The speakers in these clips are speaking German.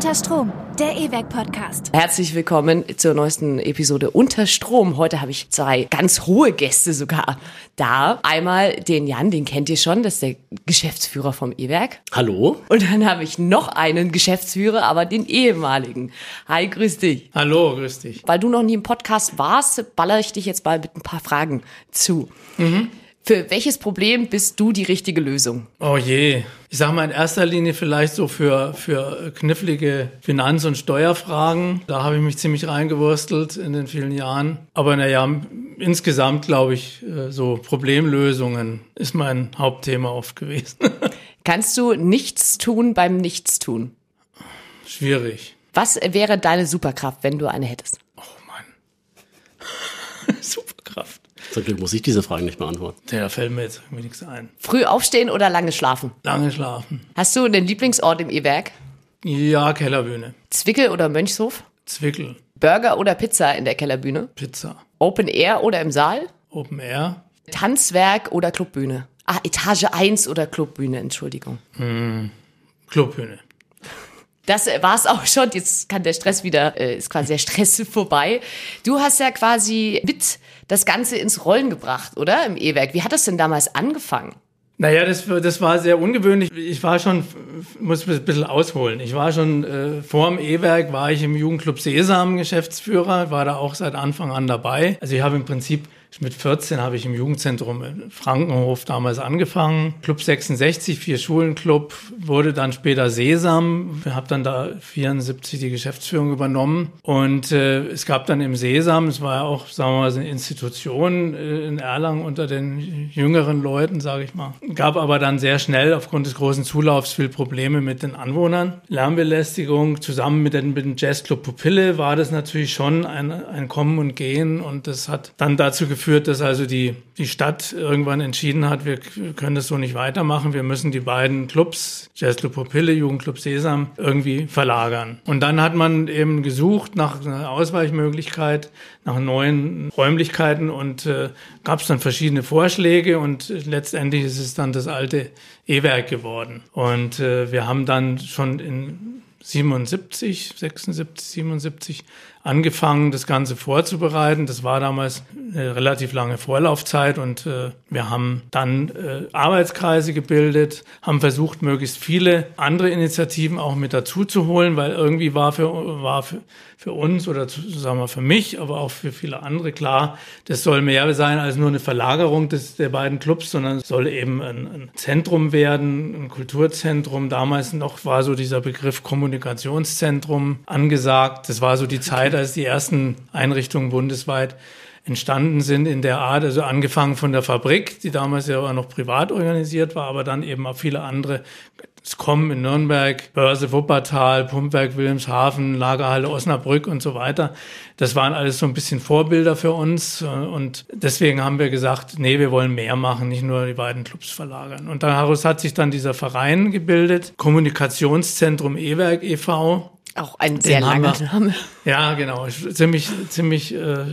Unter Strom, der E-Werk-Podcast. Herzlich willkommen zur neuesten Episode Unter Strom. Heute habe ich zwei ganz hohe Gäste sogar da. Einmal den Jan, den kennt ihr schon, das ist der Geschäftsführer vom E-Werk. Hallo. Und dann habe ich noch einen Geschäftsführer, aber den ehemaligen. Hi, grüß dich. Hallo, grüß dich. Weil du noch nie im Podcast warst, baller ich dich jetzt mal mit ein paar Fragen zu. Für welches Problem bist du die richtige Lösung? Oh je. Ich sag mal in erster Linie vielleicht so für, für knifflige Finanz- und Steuerfragen. Da habe ich mich ziemlich reingewurstelt in den vielen Jahren. Aber naja, insgesamt glaube ich, äh, so Problemlösungen ist mein Hauptthema oft gewesen. Kannst du nichts tun beim Nichtstun? Schwierig. Was wäre deine Superkraft, wenn du eine hättest? Oh Mann. Superkraft. Zum Glück muss ich diese Fragen nicht beantworten. Da fällt mir jetzt irgendwie nichts ein. Früh aufstehen oder lange schlafen? Lange schlafen. Hast du einen Lieblingsort im E-Werk? Ja, Kellerbühne. Zwickel oder Mönchshof? Zwickel. Burger oder Pizza in der Kellerbühne? Pizza. Open Air oder im Saal? Open Air. Tanzwerk oder Clubbühne? Ah, Etage 1 oder Clubbühne, Entschuldigung. Clubbühne. Das war es auch schon. Jetzt kann der Stress wieder, äh, ist quasi der Stress vorbei. Du hast ja quasi mit das Ganze ins Rollen gebracht, oder? Im E-Werk. Wie hat das denn damals angefangen? Naja, das, das war sehr ungewöhnlich. Ich war schon, muss ein bisschen ausholen. Ich war schon äh, vor dem E-Werk, war ich im Jugendclub Sesam Geschäftsführer, war da auch seit Anfang an dabei. Also ich habe im Prinzip mit 14 habe ich im Jugendzentrum in Frankenhof damals angefangen. Club 66, vier Schulenclub, wurde dann später Sesam. Ich habe dann da 74 die Geschäftsführung übernommen. Und äh, es gab dann im Sesam, es war ja auch, sagen wir mal, eine Institution äh, in Erlangen unter den jüngeren Leuten, sage ich mal. Gab aber dann sehr schnell aufgrund des großen Zulaufs viel Probleme mit den Anwohnern. Lärmbelästigung zusammen mit dem Jazzclub Pupille war das natürlich schon ein, ein Kommen und Gehen. Und das hat dann dazu geführt, dass also die, die Stadt irgendwann entschieden hat, wir können das so nicht weitermachen. Wir müssen die beiden Clubs, Jazzclub Pupille, Jugendclub Sesam, irgendwie verlagern. Und dann hat man eben gesucht nach einer Ausweichmöglichkeit, nach neuen Räumlichkeiten und äh, gab es dann verschiedene Vorschläge und letztendlich ist es dann das alte E-Werk geworden. Und äh, wir haben dann schon in 77, 76, 77 angefangen, das Ganze vorzubereiten. Das war damals eine relativ lange Vorlaufzeit und äh, wir haben dann äh, Arbeitskreise gebildet, haben versucht, möglichst viele andere Initiativen auch mit dazu zu holen, weil irgendwie war für, war für, für uns oder zu, sagen wir für mich, aber auch für viele andere klar, das soll mehr sein als nur eine Verlagerung des, der beiden Clubs, sondern es soll eben ein, ein Zentrum werden, ein Kulturzentrum. Damals noch war so dieser Begriff Kommunikationszentrum angesagt. Das war so die Zeit, als die ersten Einrichtungen bundesweit entstanden sind in der Art, also angefangen von der Fabrik, die damals ja noch privat organisiert war, aber dann eben auch viele andere. Es kommen in Nürnberg, Börse Wuppertal, Pumpwerk Wilhelmshaven, Lagerhalle Osnabrück und so weiter. Das waren alles so ein bisschen Vorbilder für uns und deswegen haben wir gesagt, nee, wir wollen mehr machen, nicht nur die beiden Clubs verlagern. Und daraus hat sich dann dieser Verein gebildet, Kommunikationszentrum E-Werk e.V., Auch ein sehr Den haben langer. Name. ja, genau. Ziemlich, ziemlich äh,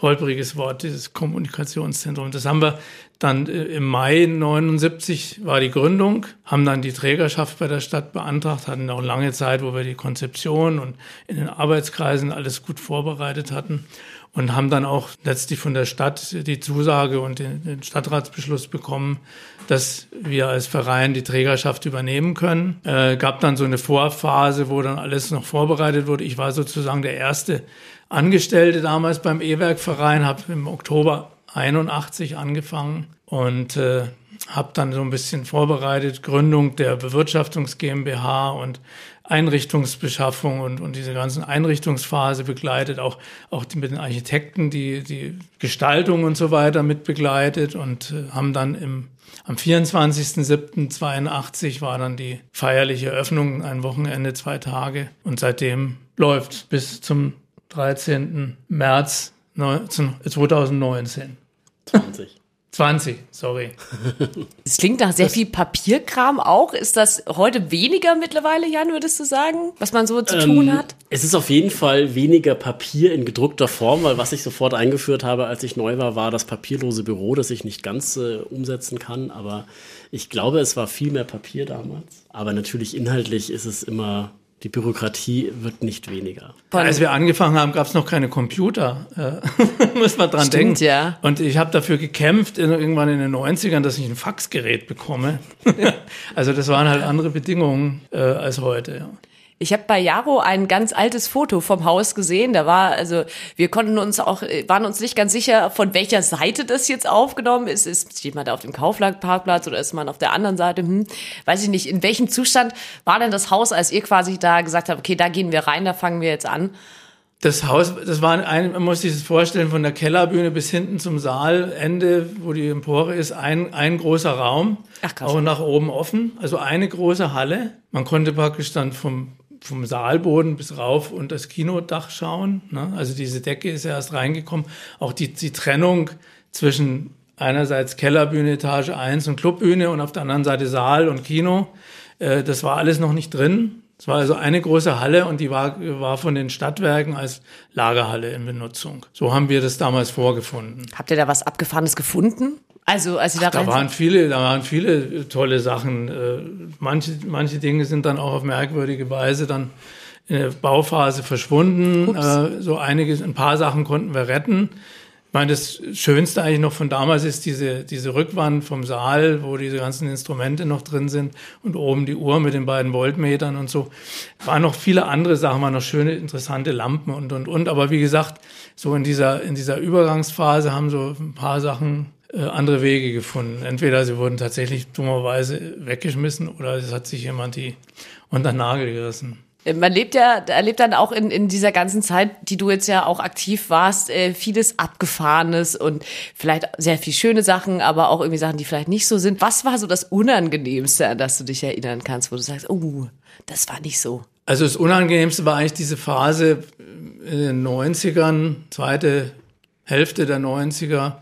holpriges Wort, dieses Kommunikationszentrum. Das haben wir dann äh, im Mai 79 war die Gründung, haben dann die Trägerschaft bei der Stadt beantragt, hatten auch lange Zeit, wo wir die Konzeption und in den Arbeitskreisen alles gut vorbereitet hatten und haben dann auch letztlich von der Stadt die Zusage und den, Stadtratsbeschluss bekommen, dass wir als Verein die Trägerschaft übernehmen können. Äh, gab dann so eine Vorphase, wo dann alles noch vorbereitet wurde. Ich war sozusagen der erste Angestellte damals beim E-Werk-Verein, habe im Oktober 81 angefangen und äh, habe dann so ein bisschen vorbereitet, Gründung der Bewirtschaftungs GmbH und Einrichtungsbeschaffung und, und diese ganzen Einrichtungsphase begleitet, auch, auch die, mit den Architekten die, die Gestaltung und so weiter mit begleitet und äh, haben dann im, am 24.07.82 war dann die feierliche Eröffnung, ein Wochenende, zwei Tage und seitdem läuft bis zum 13. März 19 2019. 20. 20, sorry. Es klingt nach sehr viel Papierkram auch. Ist das heute weniger mittlerweile, Jan, würdest du sagen, was man so zu tun hat? Es ist auf jeden Fall weniger Papier in gedruckter Form, weil was ich sofort eingeführt habe, als ich neu war, war das papierlose Büro, das ich nicht ganz äh, umsetzen kann. Aber ich glaube, es war viel mehr Papier damals. Aber natürlich inhaltlich ist es immer die Bürokratie wird nicht weniger. Als wir angefangen haben, gab es noch keine Computer. Äh, muss man dran Stimmt, denken. ja. Und ich habe dafür gekämpft, in, irgendwann in den 90ern, dass ich ein Faxgerät bekomme. also das waren halt andere Bedingungen äh, als heute. Ja. Ich habe bei Jaro ein ganz altes Foto vom Haus gesehen. Da war, also wir konnten uns auch, äh, waren uns nicht ganz sicher, von welcher Seite das jetzt aufgenommen ist. Ist jemand auf dem Kauflandparkplatz oder ist man auf der anderen Seite? Hm, weiß ich nicht. In welchem Zustand war denn das Haus, als ihr quasi da gesagt habt, okay, da gehen wir rein, da fangen wir jetzt an? Das Haus, das war ein, man muss sich das vorstellen, von der Kellerbühne bis hinten zum Saalende, wo die Empore ist, ein, ein großer Raum. Ach, krass. Auch nach oben offen. Also eine große Halle. Man konnte praktisch dann vom, vom Saalboden bis rauf und das Kinodach schauen. Ne? Also diese Decke ist ja erst reingekommen. Auch die, die Trennung zwischen einerseits Kellerbühne, Etage 1 und Clubbühne und auf der anderen Seite Saal und Kino. Äh, das war alles noch nicht drin. Es war also eine große Halle und die war, war von den Stadtwerken als Lagerhalle in Benutzung. So haben wir das damals vorgefunden. Habt ihr da was Abgefahrenes gefunden? Also, als ihr da Da rein waren viele, da waren viele tolle Sachen. Äh, Manche, manche Dinge sind dann auch auf merkwürdige Weise dann in der Bauphase verschwunden. Ups. Äh, So einiges, ein paar Sachen konnten wir retten. Ich meine, das Schönste eigentlich noch von damals ist diese, diese Rückwand vom Saal, wo diese ganzen Instrumente noch drin sind und oben die Uhr mit den beiden Voltmetern und so. Waren noch viele andere Sachen, waren noch schöne, interessante Lampen und, und, und. Aber wie gesagt, so in dieser, in dieser Übergangsphase haben so ein paar Sachen äh, andere Wege gefunden. Entweder sie wurden tatsächlich dummerweise weggeschmissen oder es hat sich jemand die unter den Nagel gerissen. Man lebt ja, erlebt dann auch in, in dieser ganzen Zeit, die du jetzt ja auch aktiv warst, äh, vieles Abgefahrenes und vielleicht sehr viel schöne Sachen, aber auch irgendwie Sachen, die vielleicht nicht so sind. Was war so das Unangenehmste, an das du dich erinnern kannst, wo du sagst, oh, das war nicht so? Also das Unangenehmste war eigentlich diese Phase in den 90ern, zweite Hälfte der 90er,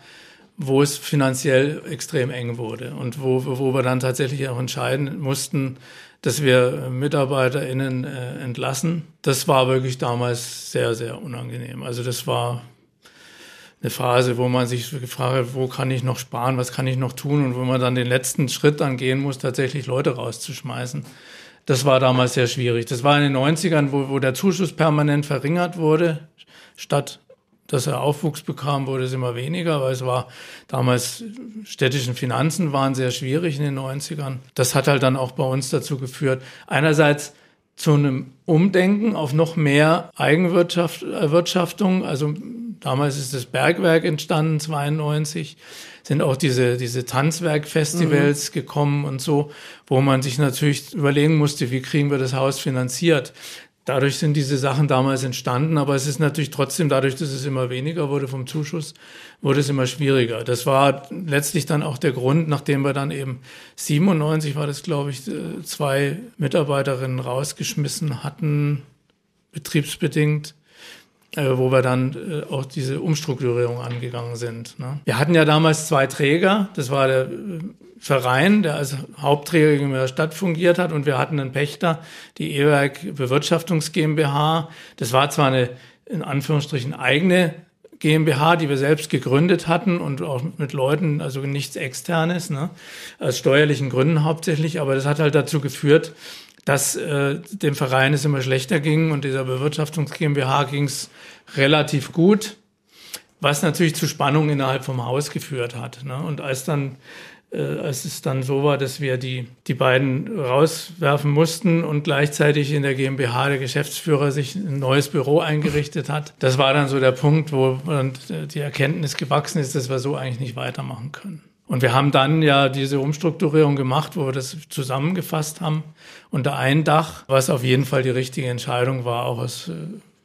wo es finanziell extrem eng wurde und wo, wo wir dann tatsächlich auch entscheiden mussten, dass wir MitarbeiterInnen äh, entlassen. Das war wirklich damals sehr, sehr unangenehm. Also das war eine Phase, wo man sich gefragt hat, wo kann ich noch sparen, was kann ich noch tun und wo man dann den letzten Schritt dann gehen muss, tatsächlich Leute rauszuschmeißen. Das war damals sehr schwierig. Das war in den 90ern, wo, wo der Zuschuss permanent verringert wurde, statt dass er Aufwuchs bekam, wurde es immer weniger, weil es war damals städtischen Finanzen waren sehr schwierig in den 90ern. Das hat halt dann auch bei uns dazu geführt, einerseits zu einem Umdenken auf noch mehr Eigenwirtschaftung. Also damals ist das Bergwerk entstanden, 92, sind auch diese, diese Tanzwerkfestivals gekommen und so, wo man sich natürlich überlegen musste, wie kriegen wir das Haus finanziert. Dadurch sind diese Sachen damals entstanden, aber es ist natürlich trotzdem, dadurch, dass es immer weniger wurde vom Zuschuss, wurde es immer schwieriger. Das war letztlich dann auch der Grund, nachdem wir dann eben 97 war das, glaube ich, äh, zwei Mitarbeiterinnen rausgeschmissen hatten, betriebsbedingt, wo wir dann äh, auch diese Umstrukturierung angegangen sind. Ne? Wir hatten ja damals zwei Träger, das war der äh, Verein, der als Hauptträger in der Stadt fungiert hat und wir hatten einen Pächter, die E-Werk Bewirtschaftungs GmbH. Das war zwar eine in Anführungsstrichen eigene GmbH, die wir selbst gegründet hatten und auch mit Leuten, also nichts externes, ne, aus steuerlichen Gründen hauptsächlich, aber das hat halt dazu geführt, dass äh, dem Verein es immer schlechter ging und dieser Bewirtschaftungs GmbH ging es relativ gut, was natürlich zu Spannungen innerhalb vom Haus geführt hat. Ne? Und als dann äh, als es dann so war, dass wir die, die beiden rauswerfen mussten und gleichzeitig in der GmbH der Geschäftsführer sich ein neues Büro eingerichtet hat. Das war dann so der Punkt, wo dann die Erkenntnis gewachsen ist, dass wir so eigentlich nicht weitermachen können. Und wir haben dann ja diese Umstrukturierung gemacht, wo wir das zusammengefasst haben unter ein Dach, was auf jeden Fall die richtige Entscheidung war, auch aus äh,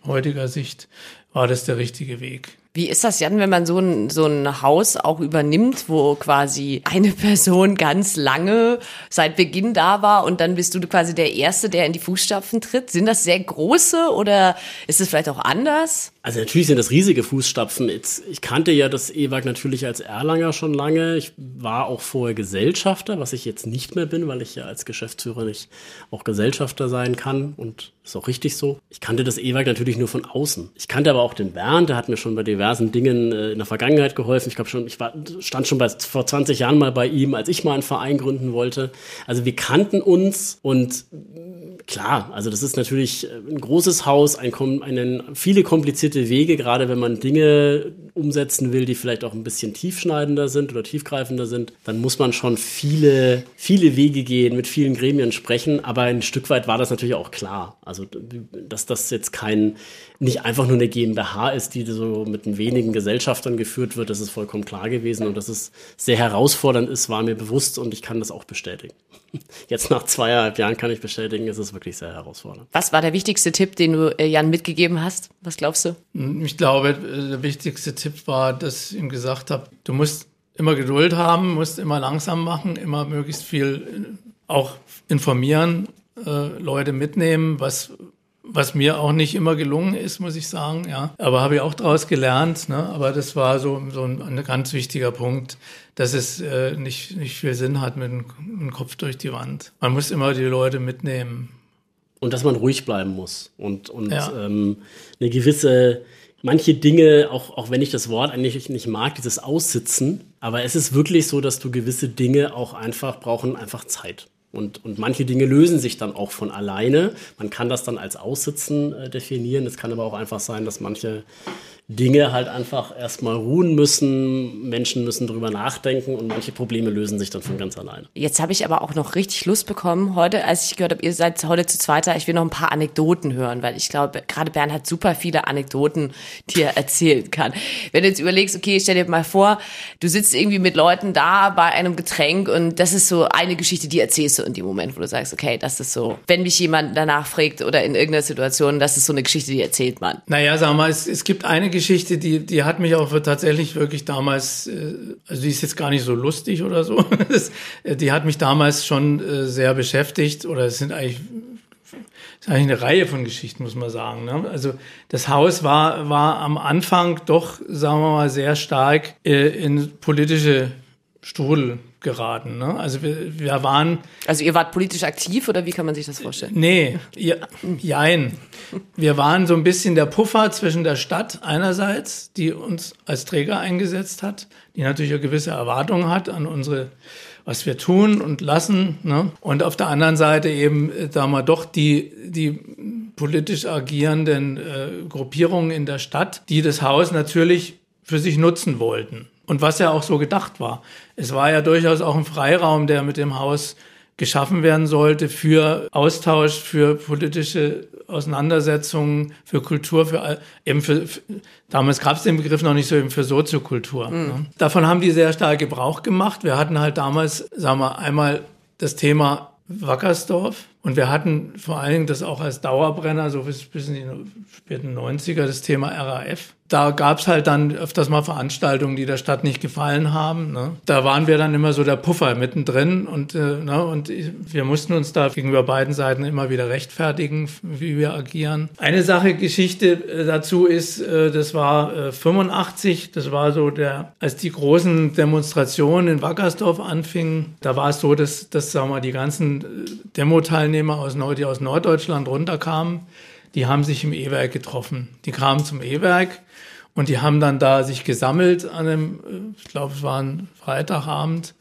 heutiger Sicht war das der richtige Weg. Wie ist das, Jan, wenn man so ein, so ein Haus auch übernimmt, wo quasi eine Person ganz lange seit Beginn da war und dann bist du quasi der Erste, der in die Fußstapfen tritt? Sind das sehr große oder ist es vielleicht auch anders? Also natürlich sind das riesige Fußstapfen. Jetzt, ich kannte ja das EWAG natürlich als Erlanger schon lange. Ich war auch vorher Gesellschafter, was ich jetzt nicht mehr bin, weil ich ja als Geschäftsführer nicht auch Gesellschafter sein kann und ist auch richtig so. Ich kannte das EWAG natürlich nur von außen. Ich kannte aber auch den Bernd, der hat mir schon bei diversen Dingen äh, in der Vergangenheit geholfen. Ich glaube schon, ich war, stand schon bei, vor 20 Jahren mal bei ihm, als ich mal einen Verein gründen wollte. Also wir kannten uns und klar, also das ist natürlich äh, ein großes Haus, ein, einen, viele komplizierte Wege, gerade wenn man Dinge umsetzen will, die vielleicht auch ein bisschen tiefschneidender sind oder tiefgreifender sind, dann muss man schon viele, viele Wege gehen, mit vielen Gremien sprechen. Aber ein Stück weit war das natürlich auch klar. Also, dass das jetzt kein, nicht einfach nur eine GmbH ist, die so mit wenigen Gesellschaftern geführt wird, das ist vollkommen klar gewesen. Und dass es sehr herausfordernd ist, war mir bewusst und ich kann das auch bestätigen. Jetzt nach zweieinhalb Jahren kann ich bestätigen, ist es wirklich sehr herausfordernd. Was war der wichtigste Tipp, den du äh, Jan mitgegeben hast? Was glaubst du? Ich glaube, der wichtigste Tipp war, dass ich ihm gesagt habe, du musst immer Geduld haben, musst immer langsam machen, immer möglichst viel äh, auch informieren, äh, Leute mitnehmen, was was mir auch nicht immer gelungen ist, muss ich sagen, ja. Aber habe ich auch daraus gelernt, ne? Aber das war so, so ein, ein ganz wichtiger Punkt, dass es äh, nicht, nicht viel Sinn hat mit dem Kopf durch die Wand. Man muss immer die Leute mitnehmen. Und dass man ruhig bleiben muss und, und ja. ähm, eine gewisse, manche Dinge, auch, auch wenn ich das Wort eigentlich nicht mag, dieses Aussitzen, aber es ist wirklich so, dass du gewisse Dinge auch einfach brauchen, einfach Zeit. Und, und manche Dinge lösen sich dann auch von alleine. Man kann das dann als Aussitzen äh, definieren. Es kann aber auch einfach sein, dass manche Dinge halt einfach erstmal ruhen müssen, Menschen müssen drüber nachdenken und manche Probleme lösen sich dann von ganz alleine. Jetzt habe ich aber auch noch richtig Lust bekommen heute, als ich gehört habe, ihr seid heute zu zweiter, ich will noch ein paar Anekdoten hören, weil ich glaube, gerade Bernd hat super viele Anekdoten, die er erzählen kann. Wenn du jetzt überlegst, okay, stell dir mal vor, du sitzt irgendwie mit Leuten da bei einem Getränk und das ist so eine Geschichte, die erzählst du in dem Moment, wo du sagst, okay, das ist so, wenn mich jemand danach fragt oder in irgendeiner Situation, das ist so eine Geschichte, die erzählt man. Naja, sag mal, es, es gibt eine Geschichte, die, die hat mich auch tatsächlich wirklich damals, äh, also die ist jetzt gar nicht so lustig oder so, äh, die hat mich damals schon äh, sehr beschäftigt oder es sind eigentlich ist eigentlich eine Reihe von Geschichten, muss man sagen. Ne? Also das Haus war, war am Anfang doch, sagen wir mal, sehr stark in politische Strudel geraten. Ne? Also wir, wir waren. Also ihr wart politisch aktiv oder wie kann man sich das vorstellen? Nee, ja, jein. Wir waren so ein bisschen der Puffer zwischen der Stadt einerseits, die uns als Träger eingesetzt hat, die natürlich eine gewisse Erwartung hat an unsere was wir tun und lassen. Ne? Und auf der anderen Seite eben, äh, da wir doch die, die politisch agierenden äh, Gruppierungen in der Stadt, die das Haus natürlich für sich nutzen wollten. Und was ja auch so gedacht war. Es war ja durchaus auch ein Freiraum, der mit dem Haus geschaffen werden sollte für Austausch, für politische Auseinandersetzungen, für Kultur, für eben für, für damals gab es den Begriff noch nicht so eben für Soziokultur. Mhm. Ne? Davon haben die sehr stark Gebrauch gemacht. Wir hatten halt damals, sagen wir, einmal das Thema Wackersdorf. Und wir hatten vor allen Dingen das auch als Dauerbrenner, so bis, in die späten 90er, das Thema RAF da gab's halt dann öfters mal Veranstaltungen, die der Stadt nicht gefallen haben. Ne? Da waren wir dann immer so der Puffer mittendrin und, äh, ne, und wir mussten uns da gegenüber beiden Seiten immer wieder rechtfertigen, wie wir agieren. Eine Sache, Geschichte äh, dazu ist, äh, das war äh, 85, das war so der, als die großen Demonstrationen in Wackersdorf anfingen, da war es so, dass, dass sagen wir, mal, die ganzen äh, Demo-Teilnehmer aus, Nord die aus Norddeutschland runterkamen die haben sich im E-Werk getroffen. Die kamen zum E-Werk und die haben dann da sich gesammelt an einem, äh, ich glaube, es war ein Freitagabend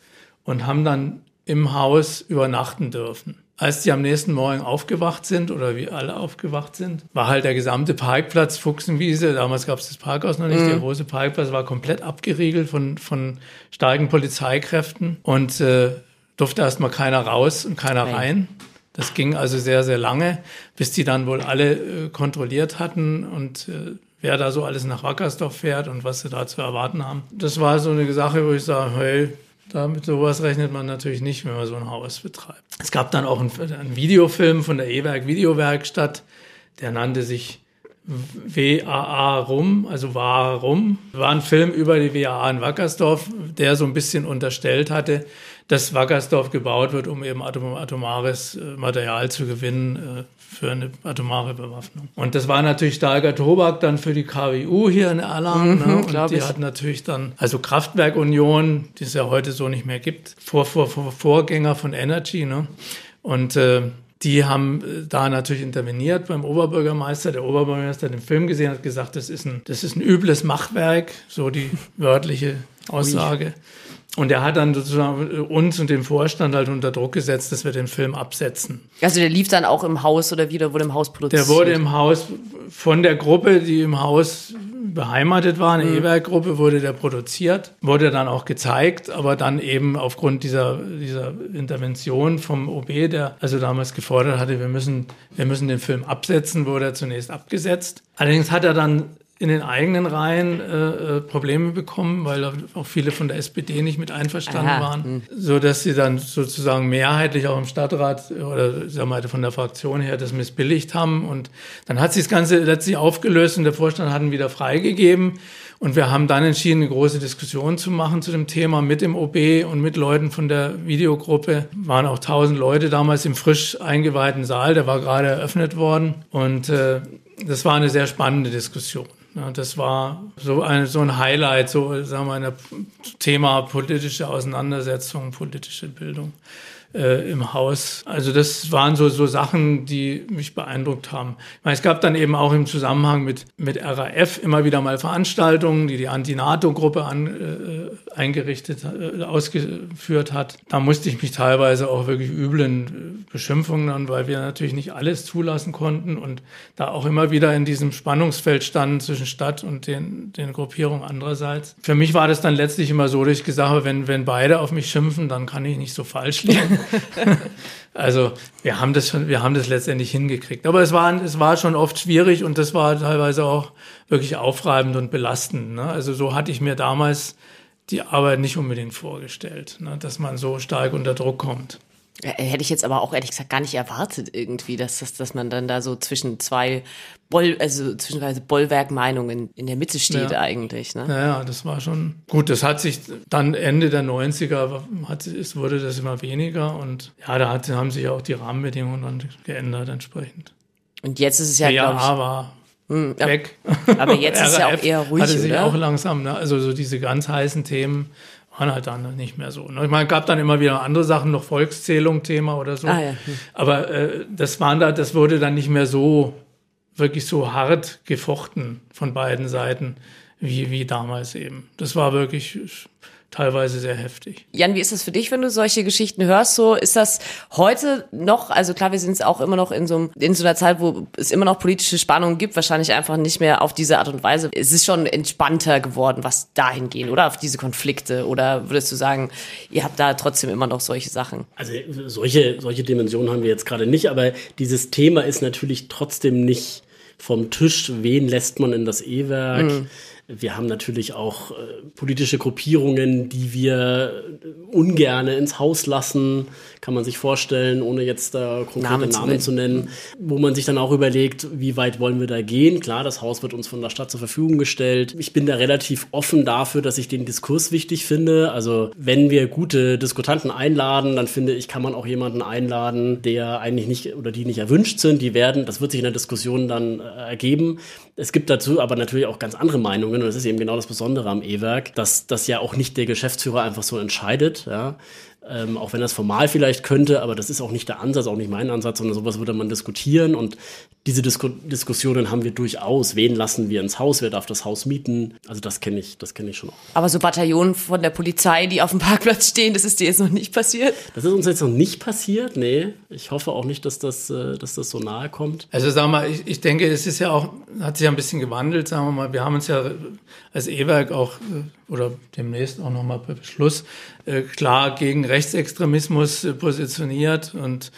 und haben dann im Haus übernachten dürfen. Als die am nächsten Morgen aufgewacht sind oder wie alle aufgewacht sind, war halt der gesamte Parkplatz Fuchsenwiese, damals gab es das Parkhaus noch nicht, mhm. der große Parkplatz war komplett abgeriegelt von, von starken Polizeikräften und äh, durfte erstmal keiner raus und keiner rein. Das ging also sehr, sehr lange, bis die dann wohl alle äh, kontrolliert hatten und äh, wer da so alles nach Wackersdorf fährt und was sie da zu erwarten haben. Das war so eine Sache, wo ich sage, hey, damit sowas rechnet man natürlich nicht, wenn man so ein Haus betreibt. Es gab dann auch einen, einen Videofilm von der E-Werk Videowerkstatt, der nannte sich WAA Rum, also Warum. War ein Film über die WAA in Wackersdorf, der so ein bisschen unterstellt hatte, dass Wackersdorf gebaut wird, um eben atom atomares äh, Material zu gewinnen äh, für eine atomare Bewaffnung. Und das war natürlich starker Tobak dann für die KWU hier in Erlangen. Mhm, ne? Und die ich. hat natürlich dann, also Kraftwerkunion, die es ja heute so nicht mehr gibt, Vor, Vor, Vor Vorgänger von Energy. Ne? Und äh, die haben äh, da natürlich interveniert beim Oberbürgermeister. Der Oberbürgermeister hat den Film gesehen, hat gesagt, das ist ein, das ist ein übles Machwerk, so die wörtliche Aussage. Ui. Und er hat dann sozusagen uns und den Vorstand halt unter Druck gesetzt, dass wir den Film absetzen. Also der lief dann auch im Haus oder wieder wurde im Haus produziert? Der wurde im Haus von der Gruppe, die im Haus beheimatet war, eine mhm. E-Werk-Gruppe, wurde der produziert, wurde dann auch gezeigt, aber dann eben aufgrund dieser, dieser Intervention vom OB, der also damals gefordert hatte, wir müssen, wir müssen den Film absetzen, wurde er zunächst abgesetzt. Allerdings hat er dann in den eigenen Reihen äh, äh, Probleme bekommen, weil auch viele von der SPD nicht mit einverstanden Aha. waren, hm. so dass sie dann sozusagen mehrheitlich auch im Stadtrat oder sagen wir von der Fraktion her das missbilligt haben und dann hat sich das Ganze letztlich aufgelöst und der Vorstand hat ihn wieder freigegeben und wir haben dann entschieden, eine große Diskussion zu machen zu dem Thema mit dem OB und mit Leuten von der Videogruppe. Waren auch tausend Leute damals im frisch eingeweihten Saal, der war gerade eröffnet worden und äh, das war eine sehr spannende Diskussion. Ja, das war so ein, so ein Highlight, so sagen wir, ein Thema politische Auseinandersetzung, politische Bildung äh, im Haus. Also das waren so, so Sachen, die mich beeindruckt haben. Ich meine, es gab dann eben auch im Zusammenhang mit, mit RAF immer wieder mal Veranstaltungen, die die Anti-NATO-Gruppe an, äh, eingerichtet, äh, ausgeführt hat. Da musste ich mich teilweise auch wirklich üblen Beschimpfungen an, weil wir natürlich nicht alles zulassen konnten und da auch immer wieder in diesem Spannungsfeld standen zwischen Stadt und den, den Gruppierungen andererseits. Für mich war das dann letztlich immer so, dass ich gesagt habe, wenn, wenn beide auf mich schimpfen, dann kann ich nicht so falsch liegen. also wir haben das schon, wir haben das letztendlich hingekriegt. Aber es war, es war schon oft schwierig und das war teilweise auch wirklich aufreibend und belastend. Ne? Also so hatte ich mir damals die Arbeit nicht unbedingt vorgestellt, ne? dass man so stark unter Druck kommt. Hätte ich jetzt aber auch ehrlich gesagt gar nicht erwartet irgendwie, dass, dass, dass man dann da so zwischen zwei Boll, also zwischenweise Bollwerkmeinungen in der Mitte steht ja. eigentlich. Ne? Ja, das war schon gut. Das hat sich dann Ende der 90er hat, es wurde das immer weniger und ja, da hat, haben sich auch die Rahmenbedingungen dann geändert entsprechend. Und jetzt ist es ja, ja ich, war hm, weg. Aber jetzt ist es ja auch eher ruhig, hatte sich oder? auch langsam, ne? also so diese ganz heißen Themen waren halt dann nicht mehr so. Ne? Ich meine, gab dann immer wieder andere Sachen, noch Volkszählung Thema oder so. Ah, ja. Hm. Aber äh, das waren da, das wurde dann nicht mehr so wirklich so hart gefochten von beiden Seiten wie, wie damals eben. Das war wirklich teilweise sehr heftig. Jan, wie ist das für dich, wenn du solche Geschichten hörst? So ist das heute noch, also klar, wir sind es auch immer noch in so, in so einer Zeit, wo es immer noch politische Spannungen gibt, wahrscheinlich einfach nicht mehr auf diese Art und Weise. Es ist schon entspannter geworden, was dahin gehen, oder auf diese Konflikte. Oder würdest du sagen, ihr habt da trotzdem immer noch solche Sachen? Also solche, solche Dimensionen haben wir jetzt gerade nicht, aber dieses Thema ist natürlich trotzdem nicht vom Tisch. Wen lässt man in das E-Werk? Mhm wir haben natürlich auch äh, politische Gruppierungen, die wir ungerne ins Haus lassen, kann man sich vorstellen, ohne jetzt da konkrete Namen, Namen zu nennen, wo man sich dann auch überlegt, wie weit wollen wir da gehen. Klar, das Haus wird uns von der Stadt zur Verfügung gestellt. Ich bin da relativ offen dafür, dass ich den Diskurs wichtig finde. Also wenn wir gute Diskutanten einladen, dann finde ich, kann man auch jemanden einladen, der eigentlich nicht oder die nicht erwünscht sind. Die werden, das wird sich in der Diskussion dann äh, ergeben. Es gibt dazu aber natürlich auch ganz andere Meinungen und das ist eben genau das Besondere am E-Werk, dass das ja auch nicht der Geschäftsführer einfach so entscheidet, ja, ähm, auch wenn das formal vielleicht könnte, aber das ist auch nicht der Ansatz, auch nicht mein Ansatz, sondern sowas würde man diskutieren und diese Disku Diskussionen haben wir durchaus. Wen lassen wir ins Haus? Wer darf das Haus mieten? Also das kenne ich, das kenne ich schon auch. Aber so Bataillonen von der Polizei, die auf dem Parkplatz stehen, das ist dir jetzt noch nicht passiert? Das ist uns jetzt noch nicht passiert, nee. Ich hoffe auch nicht, dass das, äh, dass das so nahe kommt. Also sag mal, ich, ich denke, es ist ja auch, hat sich ja ein bisschen gewandelt, sagen wir mal. Wir haben uns ja als E-Werk auch äh, oder demnächst auch nochmal per Beschluss klar gegen Rechtsextremismus positioniert und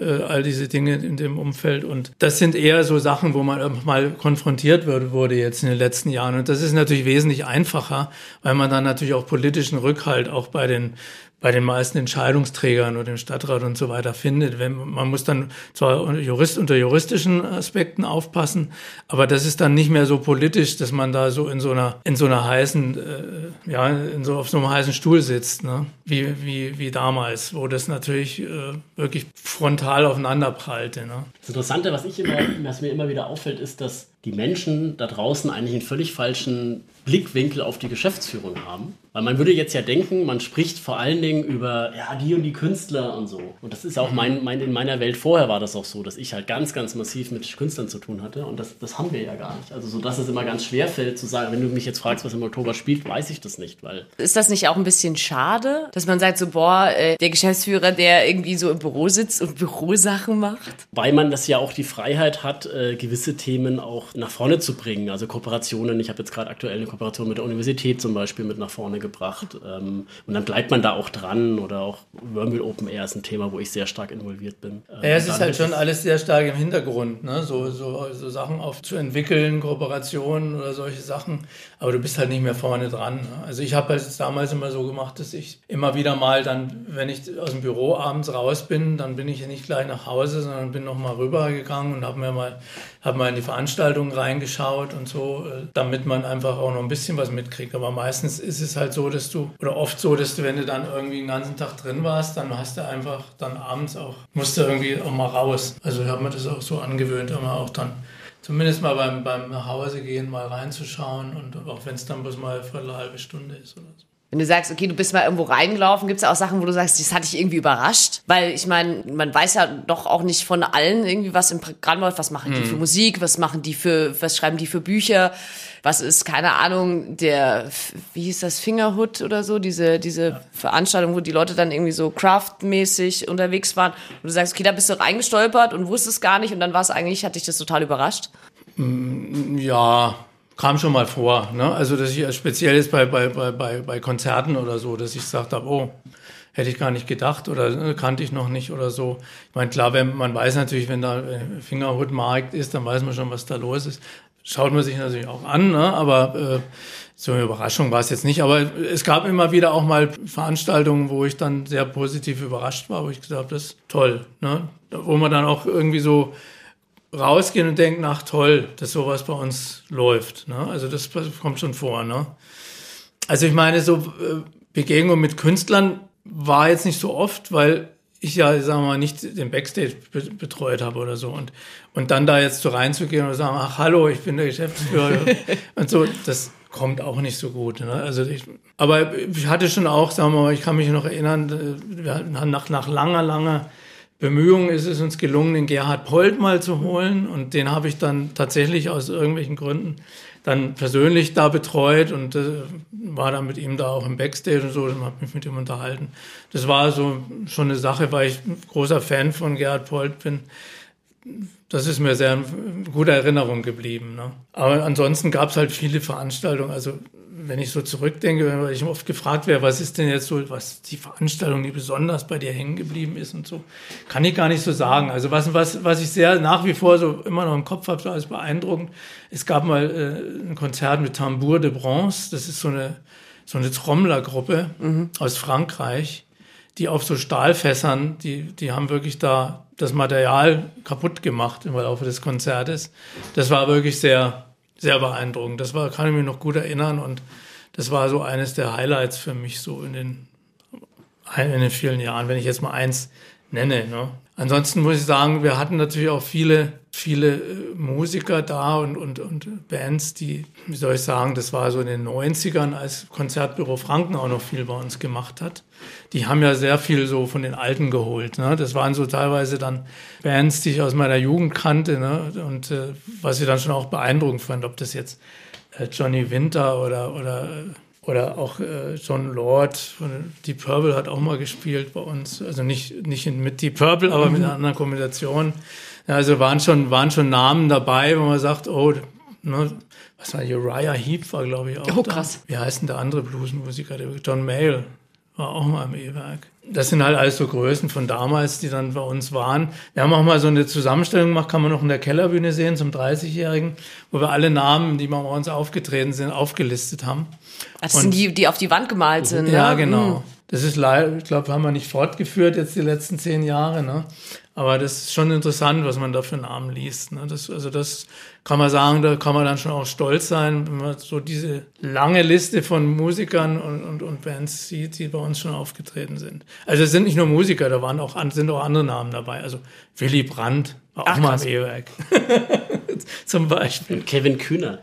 äh, all diese Dinge in dem Umfeld. Und das sind eher so Sachen, wo man mal konfrontiert wurde jetzt in den letzten Jahren. Und das ist natürlich wesentlich einfacher, weil man dann natürlich auch politischen Rückhalt auch bei den bei den meisten Entscheidungsträgern oder dem Stadtrat und so weiter findet. Wenn, man muss dann zwar Jurist, unter juristischen Aspekten aufpassen, aber das ist dann nicht mehr so politisch, dass man da so in so einer, in so einer heißen, äh, ja, in so, auf so einem heißen Stuhl sitzt, ne? wie, wie, wie damals, wo das natürlich äh, wirklich frontal aufeinander prallte. Ne? Das Interessante, was ich immer, was mir immer wieder auffällt, ist, dass die Menschen da draußen eigentlich einen völlig falschen Blickwinkel auf die Geschäftsführung haben. Weil man würde jetzt ja denken, man spricht vor allen Dingen über ja, die und die Künstler und so. Und das ist auch mein, mein, in meiner Welt vorher war das auch so, dass ich halt ganz, ganz massiv mit Künstlern zu tun hatte. Und das, das haben wir ja gar nicht. Also so, dass es immer ganz schwer fällt zu sagen, wenn du mich jetzt fragst, was im Oktober spielt, weiß ich das nicht. Weil ist das nicht auch ein bisschen schade, dass man sagt so, boah, äh, der Geschäftsführer, der irgendwie so im Büro sitzt und Bürosachen macht? Weil man das ja auch die Freiheit hat, äh, gewisse Themen auch nach vorne zu bringen. Also Kooperationen. Ich habe jetzt gerade aktuell eine Kooperation mit der Universität zum Beispiel mit nach vorne gebracht. Ähm, und dann bleibt man da auch dran oder auch Wormwheel Open Air ist ein Thema, wo ich sehr stark involviert bin. Ähm, ja, es ist halt schon alles sehr stark im Hintergrund, ne? so, so, so Sachen aufzuentwickeln, Kooperationen oder solche Sachen. Aber du bist halt nicht mehr vorne dran. Ne? Also ich habe halt damals immer so gemacht, dass ich immer wieder mal dann, wenn ich aus dem Büro abends raus bin, dann bin ich ja nicht gleich nach Hause, sondern bin noch mal rübergegangen und habe mir mal, hab mal in die Veranstaltung reingeschaut und so, äh, damit man einfach auch noch ein bisschen was mitkriegt. Aber meistens ist es halt so, dass du, oder oft so, dass du, wenn du dann irgendwie den ganzen Tag drin warst, dann hast du einfach dann abends auch, musst du irgendwie auch mal raus. Also ich habe mir das auch so angewöhnt, immer auch dann zumindest mal beim, beim nach Hause gehen mal reinzuschauen und auch wenn es dann bloß mal für eine halbe Stunde ist oder so. Wenn du sagst, okay, du bist mal irgendwo reingelaufen, gibt es auch Sachen, wo du sagst, das hat dich irgendwie überrascht? Weil ich meine, man weiß ja doch auch nicht von allen irgendwie, was im Programm läuft. Was machen die für mhm. Musik? Was machen die für, was schreiben die für Bücher? Was ist, keine Ahnung, der, wie hieß das, Fingerhood oder so? Diese, diese ja. Veranstaltung, wo die Leute dann irgendwie so craftmäßig unterwegs waren. Und du sagst, okay, da bist du reingestolpert und wusstest gar nicht und dann war es eigentlich, hat dich das total überrascht? Mm, ja, kam schon mal vor. Ne? Also, dass ich speziell ist bei, bei, bei, bei Konzerten oder so, dass ich gesagt habe, oh, hätte ich gar nicht gedacht oder ne, kannte ich noch nicht oder so. Ich meine, klar, wenn, man weiß natürlich, wenn da äh, Fingerhutmarkt ist, dann weiß man schon, was da los ist. Schaut man sich natürlich auch an, ne? aber äh, so eine Überraschung war es jetzt nicht. Aber es gab immer wieder auch mal Veranstaltungen, wo ich dann sehr positiv überrascht war, wo ich gesagt habe, das ist toll. Ne? Wo man dann auch irgendwie so rausgehen und denken, ach toll, dass sowas bei uns läuft. Ne? Also das kommt schon vor. Ne? Also ich meine, so äh, Begegnung mit Künstlern war jetzt nicht so oft, weil ich ja, sagen wir mal, nicht den Backstage betreut habe oder so. Und, und dann da jetzt so reinzugehen und sagen, ach hallo, ich bin der Geschäftsführer und so, das kommt auch nicht so gut. Ne? Also ich, aber ich hatte schon auch, sagen wir mal, ich kann mich noch erinnern, äh, wir hatten nach, nach langer, langer Bemühungen ist es uns gelungen, den Gerhard Polt mal zu holen. Und den habe ich dann tatsächlich aus irgendwelchen Gründen dann persönlich da betreut und äh, war dann mit ihm da auch im Backstage und so und habe mich mit ihm unterhalten. Das war so schon eine Sache, weil ich ein großer Fan von Gerhard Polt bin. Das ist mir sehr eine gute Erinnerung geblieben. Ne? Aber ansonsten gab es halt viele Veranstaltungen. Also wenn ich so zurückdenke, weil ich oft gefragt werde, was ist denn jetzt so, was die Veranstaltung, die besonders bei dir hängen geblieben ist und so, kann ich gar nicht so sagen. Also was, was, was ich sehr nach wie vor so immer noch im Kopf habe, so als beeindruckend, es gab mal äh, ein Konzert mit Tambour de Bronze, das ist so eine, so eine Trommlergruppe mhm. aus Frankreich, die auf so Stahlfässern, die, die haben wirklich da das Material kaputt gemacht im Laufe des Konzertes. Das war wirklich sehr, sehr beeindruckend. Das war, kann ich mich noch gut erinnern und das war so eines der Highlights für mich so in den, in den vielen Jahren, wenn ich jetzt mal eins nenne. Ne? Ansonsten muss ich sagen, wir hatten natürlich auch viele, viele äh, Musiker da und, und, und Bands, die, wie soll ich sagen, das war so in den 90ern, als Konzertbüro Franken auch noch viel bei uns gemacht hat. Die haben ja sehr viel so von den Alten geholt. Ne? Das waren so teilweise dann Bands, die ich aus meiner Jugend kannte ne? und äh, was ich dann schon auch beeindruckend fand, ob das jetzt äh, Johnny Winter oder, oder äh, oder auch äh, John Lord von Deep Purple hat auch mal gespielt bei uns. Also nicht, nicht mit Deep Purple, aber mit einer anderen Kombination. Ja, also waren schon, waren schon Namen dabei, wo man sagt, oh, ne, was war Uriah Heep war, glaube ich, auch. Oh, krass. Da. Wie heißt denn der andere Bluesmusiker? John Mayall war auch mal im E-Werk. Das sind halt alles so Größen von damals, die dann bei uns waren. Wir haben auch mal so eine Zusammenstellung gemacht, kann man noch in der Kellerbühne sehen zum 30-Jährigen, wo wir alle Namen, die mal bei uns aufgetreten sind, aufgelistet haben. Das und, sind die, die auf die Wand gemalt sind. Ja, ne? genau. Mhm. Das ist leider, ich glaube, haben wir nicht fortgeführt jetzt die letzten zehn Jahre. Ne? Aber das ist schon interessant, was man da für Namen liest. Ne? Das, also das kann man sagen, da kann man dann schon auch stolz sein, wenn man so diese lange Liste von Musikern und, und, und Bands sieht, die bei uns schon aufgetreten sind. Also es sind nicht nur Musiker, da waren auch, sind auch andere Namen dabei. Also Willy Brandt war auch Ach, mal im E-Werk. Zum Beispiel. Kevin Kühner.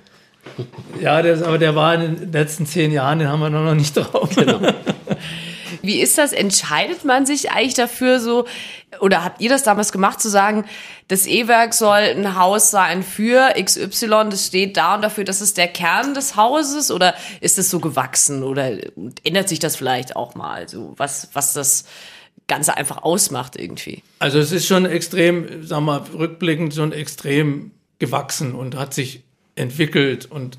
Ja, der, aber der war in den letzten zehn Jahren, den haben wir noch nicht drauf. Genau. Wie ist das? Entscheidet man sich eigentlich dafür so, oder habt ihr das damals gemacht, zu sagen, das E-Werk soll ein Haus sein für XY, das steht da und dafür, das ist der Kern des Hauses, oder ist das so gewachsen, oder ändert sich das vielleicht auch mal, so was, was das Ganze einfach ausmacht irgendwie? Also es ist schon extrem, sagen wir mal, rückblickend schon extrem gewachsen und hat sich entwickelt und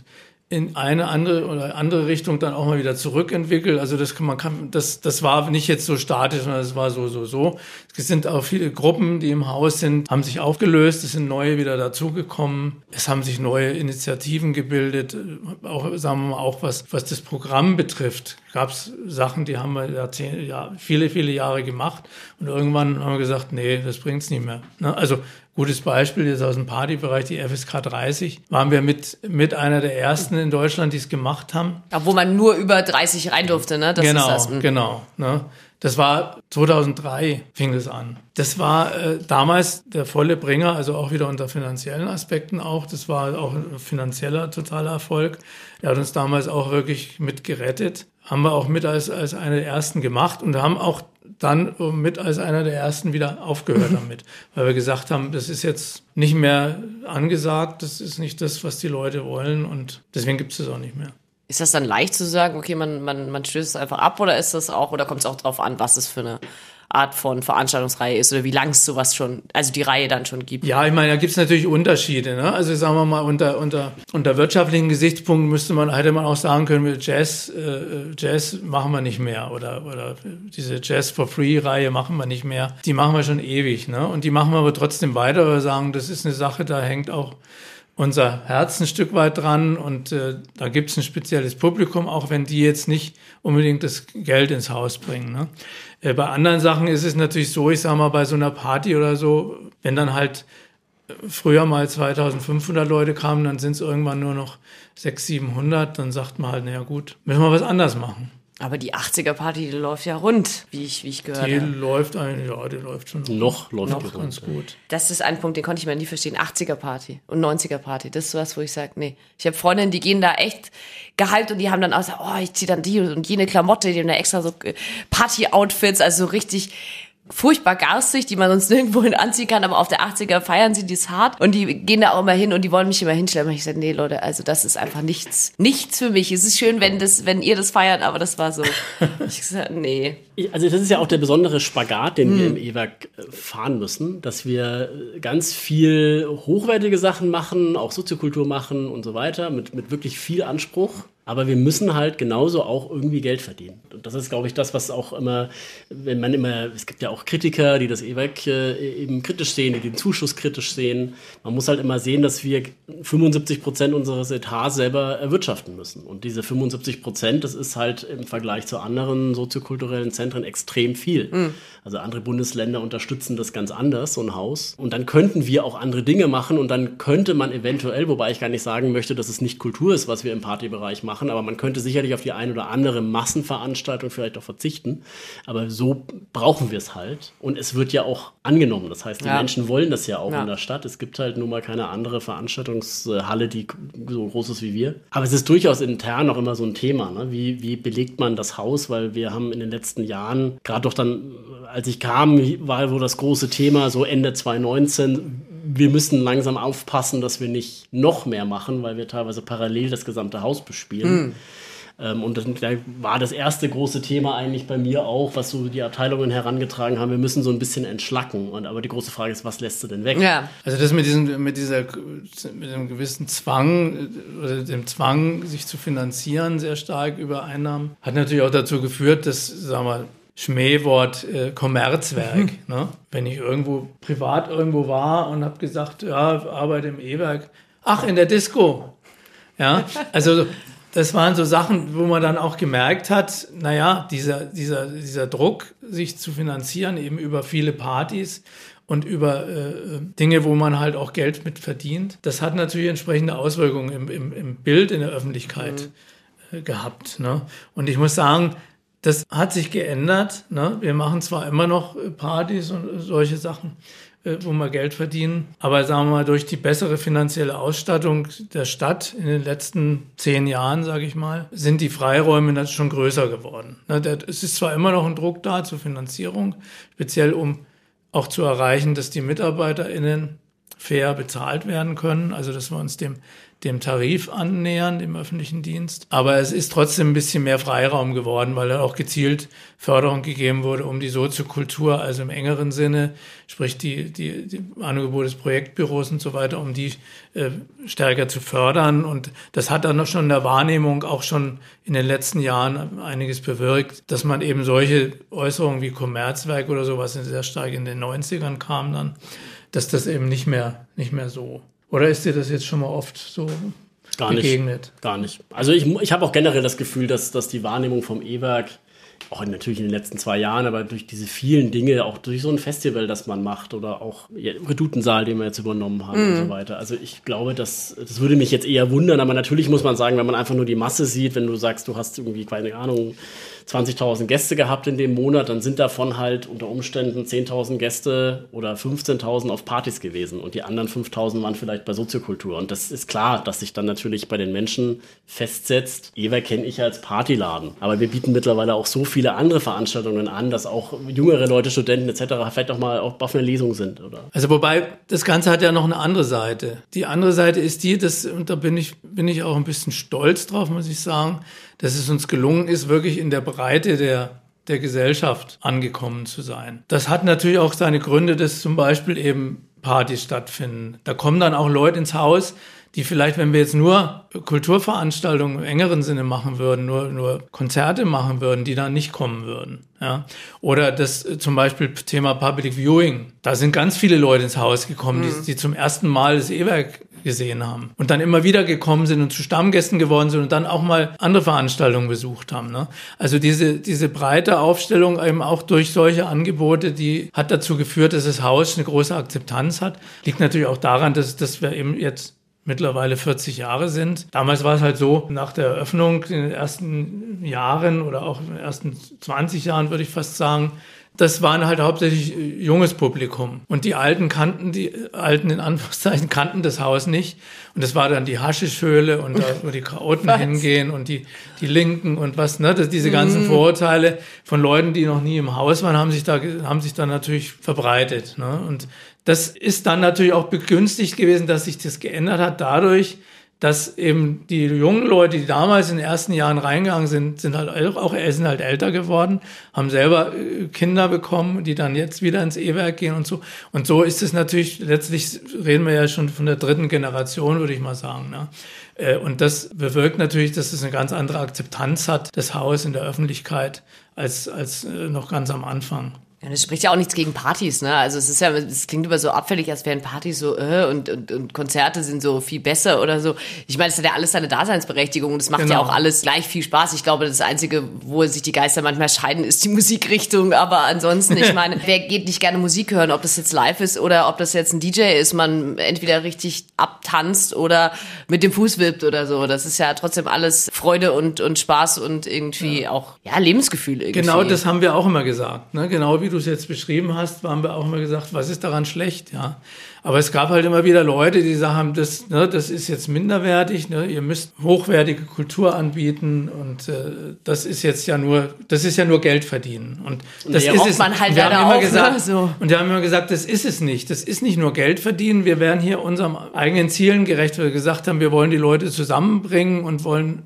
in eine andere oder andere Richtung dann auch mal wieder zurückentwickelt. Also das kann man kann, das das war nicht jetzt so statisch, sondern es war so so so. Es sind auch viele Gruppen, die im Haus sind, haben sich aufgelöst. Es sind neue wieder dazugekommen. Es haben sich neue Initiativen gebildet. Auch sagen wir mal auch was was das Programm betrifft, gab es Sachen, die haben wir Jahrzehnte, ja, viele viele Jahre gemacht und irgendwann haben wir gesagt, nee, das bringt's nicht mehr. Ne? Also Gutes Beispiel jetzt aus dem Partybereich, die FSK 30, waren wir mit, mit einer der ersten in Deutschland, die es gemacht haben. Wo man nur über 30 rein durfte, ne? Das genau, das. Mhm. genau. Ne? Das war 2003 fing das an. Das war äh, damals der volle Bringer, also auch wieder unter finanziellen Aspekten auch. Das war auch ein finanzieller totaler Erfolg. Er hat uns damals auch wirklich mit gerettet. Haben wir auch mit als, als eine der ersten gemacht und haben auch dann mit als einer der ersten wieder aufgehört damit, weil wir gesagt haben, das ist jetzt nicht mehr angesagt, das ist nicht das, was die Leute wollen und deswegen gibt es das auch nicht mehr. Ist das dann leicht zu sagen, okay, man, man, man stößt es einfach ab oder ist das auch, oder kommt es auch darauf an, was es für eine Art von Veranstaltungsreihe ist oder wie lang es sowas schon, also die Reihe dann schon gibt. Ja, ich meine, da gibt es natürlich Unterschiede. Ne? Also sagen wir mal, unter, unter, unter wirtschaftlichen Gesichtspunkten müsste man, hätte man auch sagen können, Jazz, äh, Jazz machen wir nicht mehr oder, oder diese Jazz for Free-Reihe machen wir nicht mehr. Die machen wir schon ewig. Ne? Und die machen wir aber trotzdem weiter, weil wir sagen, das ist eine Sache, da hängt auch unser Herz ein Stück weit dran und äh, da gibt es ein spezielles Publikum, auch wenn die jetzt nicht unbedingt das Geld ins Haus bringen. Ne? Äh, bei anderen Sachen ist es natürlich so, ich sage mal, bei so einer Party oder so, wenn dann halt äh, früher mal 2500 Leute kamen, dann sind es irgendwann nur noch 600, 700, dann sagt man halt, naja gut, müssen wir was anders machen. Aber die 80er-Party, die läuft ja rund, wie ich, wie ich gehört die habe. Die läuft eigentlich, ja, die läuft schon. Noch läuft noch die ganz gut. Das ist ein Punkt, den konnte ich mir nie verstehen. 80er-Party und 90er-Party. Das ist sowas, wo ich sage, nee. Ich habe Freundinnen, die gehen da echt gehypt und die haben dann auch gesagt, oh, ich ziehe dann die und jene Klamotte, die haben da extra so äh, Party-Outfits, also so richtig furchtbar garstig, die man sonst nirgendwo hin anziehen kann, aber auf der 80er feiern sie dies hart und die gehen da auch immer hin und die wollen mich immer hinstellen. Und ich sage, nee, Leute, also das ist einfach nichts, nichts für mich. Es ist schön, wenn das, wenn ihr das feiert, aber das war so. Ich sage, nee. Also das ist ja auch der besondere Spagat, den hm. wir im E-Werk fahren müssen, dass wir ganz viel hochwertige Sachen machen, auch Soziokultur machen und so weiter, mit, mit wirklich viel Anspruch aber wir müssen halt genauso auch irgendwie Geld verdienen. Und das ist, glaube ich, das, was auch immer, wenn man immer, es gibt ja auch Kritiker, die das E-Werk äh, eben kritisch sehen, die den Zuschuss kritisch sehen. Man muss halt immer sehen, dass wir 75 Prozent unseres Etats selber erwirtschaften müssen. Und diese 75 Prozent, das ist halt im Vergleich zu anderen soziokulturellen Zentren extrem viel. Mhm. Also andere Bundesländer unterstützen das ganz anders, so ein Haus. Und dann könnten wir auch andere Dinge machen und dann könnte man eventuell, wobei ich gar nicht sagen möchte, dass es nicht Kultur ist, was wir im Partybereich machen, machen, aber man könnte sicherlich auf die ein oder andere Massenveranstaltung vielleicht auch verzichten. Aber so brauchen wir es halt. Und es wird ja auch angenommen. Das heißt, die ja. Menschen wollen das ja auch ja. in der Stadt. Es gibt halt nun mal keine andere Veranstaltungshalle, die so groß ist wie wir. Aber es ist durchaus intern auch immer so ein Thema. Ne? Wie, wie belegt man das Haus? Weil wir haben in den letzten Jahren, gerade doch dann, als ich kam, war wohl das große Thema, so Ende 2019, wir müssen langsam aufpassen, dass wir nicht noch mehr machen, weil wir teilweise parallel das gesamte Haus bespielen. Mhm. Ähm, und das, da war das erste große Thema eigentlich bei mir auch, was so die Abteilungen herangetragen haben. Wir müssen so ein bisschen entschlacken. Und aber die große Frage ist, was lässt du denn weg? Ja. Also das mit diesem, mit dieser, mit dem gewissen Zwang oder dem Zwang, sich zu finanzieren, sehr stark über Einnahmen, hat natürlich auch dazu geführt, dass, sagen wir, Schmähwort äh, Kommerzwerk. Mhm. Ne? Wenn ich irgendwo privat irgendwo war und habe gesagt, ja, arbeite im E-Werk. Ach, in der Disco. Ja, also das waren so Sachen, wo man dann auch gemerkt hat, naja, dieser, dieser, dieser Druck, sich zu finanzieren, eben über viele Partys und über äh, Dinge, wo man halt auch Geld mit verdient, das hat natürlich entsprechende Auswirkungen im, im, im Bild in der Öffentlichkeit mhm. äh, gehabt. Ne? Und ich muss sagen, das hat sich geändert. Ne? Wir machen zwar immer noch Partys und solche Sachen, äh, wo wir Geld verdienen. Aber sagen wir mal, durch die bessere finanzielle Ausstattung der Stadt in den letzten zehn Jahren, sage ich mal, sind die Freiräume schon größer geworden. Ne, es ist zwar immer noch ein Druck da zur Finanzierung, speziell um auch zu erreichen, dass die MitarbeiterInnen fair bezahlt werden können, also dass wir uns dem dem Tarif annähern, dem öffentlichen Dienst. Aber es ist trotzdem ein bisschen mehr Freiraum geworden, weil da auch gezielt Förderung gegeben wurde, um die Soziokultur, also im engeren Sinne, sprich die, die, die Angebote des Projektbüros und so weiter, um die äh, stärker zu fördern. Und das hat dann schon in der Wahrnehmung auch schon in den letzten Jahren einiges bewirkt, dass man eben solche Äußerungen wie Kommerzwerk oder sowas sehr stark in den 90ern kam dann, dass das eben nicht mehr, nicht mehr so oder ist dir das jetzt schon mal oft so gar begegnet? Nicht, gar nicht. Also ich, ich habe auch generell das Gefühl, dass, dass die Wahrnehmung vom E-Werk auch natürlich in den letzten zwei Jahren, aber durch diese vielen Dinge, auch durch so ein Festival, das man macht oder auch ja, Redutensaal, den wir jetzt übernommen haben mm. und so mhm. weiter. Also ich glaube, das, das würde mich jetzt eher wundern, aber natürlich muss man sagen, wenn man einfach nur die Masse sieht, wenn du sagst, du hast irgendwie, keine Ahnung, 20.000 Gäste gehabt in dem Monat, dann sind davon halt unter Umständen 10.000 Gäste oder 15.000 auf Partys gewesen und die anderen 5.000 waren vielleicht bei Soziokultur. Und das ist klar, dass sich dann natürlich bei den Menschen festsetzt, Ewer kenne ich als Partyladen. Aber wir bieten mittlerweile auch so viele andere Veranstaltungen an, dass auch jüngere Leute, Studenten etc. vielleicht auch mal auf einer Lesung sind. Oder? Also wobei, das Ganze hat ja noch eine andere Seite. Die andere Seite ist die, dass, und da bin ich, bin ich auch ein bisschen stolz drauf, muss ich sagen, dass es uns gelungen ist, wirklich in der Breite der, der Gesellschaft angekommen zu sein. Das hat natürlich auch seine Gründe, dass zum Beispiel eben Partys stattfinden. Da kommen dann auch Leute ins Haus, die vielleicht, wenn wir jetzt nur Kulturveranstaltungen im engeren Sinne machen würden, nur, nur Konzerte machen würden, die dann nicht kommen würden. Ja? Oder das zum Beispiel Thema Public Viewing. Da sind ganz viele Leute ins Haus gekommen, mhm. die, die zum ersten Mal das E-Werk gesehen haben und dann immer wieder gekommen sind und zu Stammgästen geworden sind und dann auch mal andere Veranstaltungen besucht haben. Ne? Also diese, diese breite Aufstellung eben auch durch solche Angebote, die hat dazu geführt, dass das Haus eine große Akzeptanz hat. Liegt natürlich auch daran, dass, dass wir eben jetzt mittlerweile 40 Jahre sind. Damals war es halt so, nach der Eröffnung in den ersten Jahren oder auch in den ersten 20 Jahren würde ich fast sagen, das waren halt hauptsächlich äh, junges Publikum. Und die Alten kannten, die Alten in Anführungszeichen kannten das Haus nicht. Und das war dann die Haschischhöhle und da, wo die Chaoten hingehen und die, die Linken und was, ne, das, diese ganzen mm. Vorurteile von Leuten, die noch nie im Haus waren, haben sich da, haben sich dann natürlich verbreitet, ne. Und das ist dann natürlich auch begünstigt gewesen, dass sich das geändert hat dadurch, dass eben die jungen Leute, die damals in den ersten Jahren reingegangen sind, sind halt auch sind halt älter geworden, haben selber äh, Kinder bekommen, die dann jetzt wieder ins E-Werk gehen und so. Und so ist es natürlich, letztlich reden wir ja schon von der dritten Generation, würde ich mal sagen. Ne? Äh, und das bewirkt natürlich, dass es eine ganz andere Akzeptanz hat, das Haus in der Öffentlichkeit, als, als äh, noch ganz am Anfang. Ja, das spricht ja auch nichts gegen Partys, ne? Also es ist ja, es klingt immer so abfällig, als wären Partys so, äh, und, und, und Konzerte sind so viel besser oder so. Ich meine, es hat ja alles seine Daseinsberechtigung und es macht genau. ja auch alles gleich viel Spaß. Ich glaube, das Einzige, wo sich die Geister manchmal scheiden, ist die Musikrichtung. Aber ansonsten, ich meine, wer geht nicht gerne Musik hören, ob das jetzt live ist oder ob das jetzt ein DJ ist, man entweder richtig abtanzt oder mit dem Fuß wippt oder so. Das ist ja trotzdem alles Freude und, und Spaß und irgendwie ja. auch, ja, Lebensgefühl irgendwie. Genau, das haben wir auch immer gesagt, ne? Genau wie du es jetzt beschrieben hast, haben wir auch immer gesagt, was ist daran schlecht, ja. Aber es gab halt immer wieder Leute, die sagen, das, ne, das ist jetzt minderwertig, ne, ihr müsst hochwertige Kultur anbieten und äh, das ist jetzt ja nur, das ist ja nur Geld verdienen. Und das ja, ist es. Man halt wir haben immer auch, gesagt, ne, so. und wir haben immer gesagt, das ist es nicht. Das ist nicht nur Geld verdienen. Wir werden hier unserem eigenen Zielen gerecht, weil wir gesagt haben, wir wollen die Leute zusammenbringen und wollen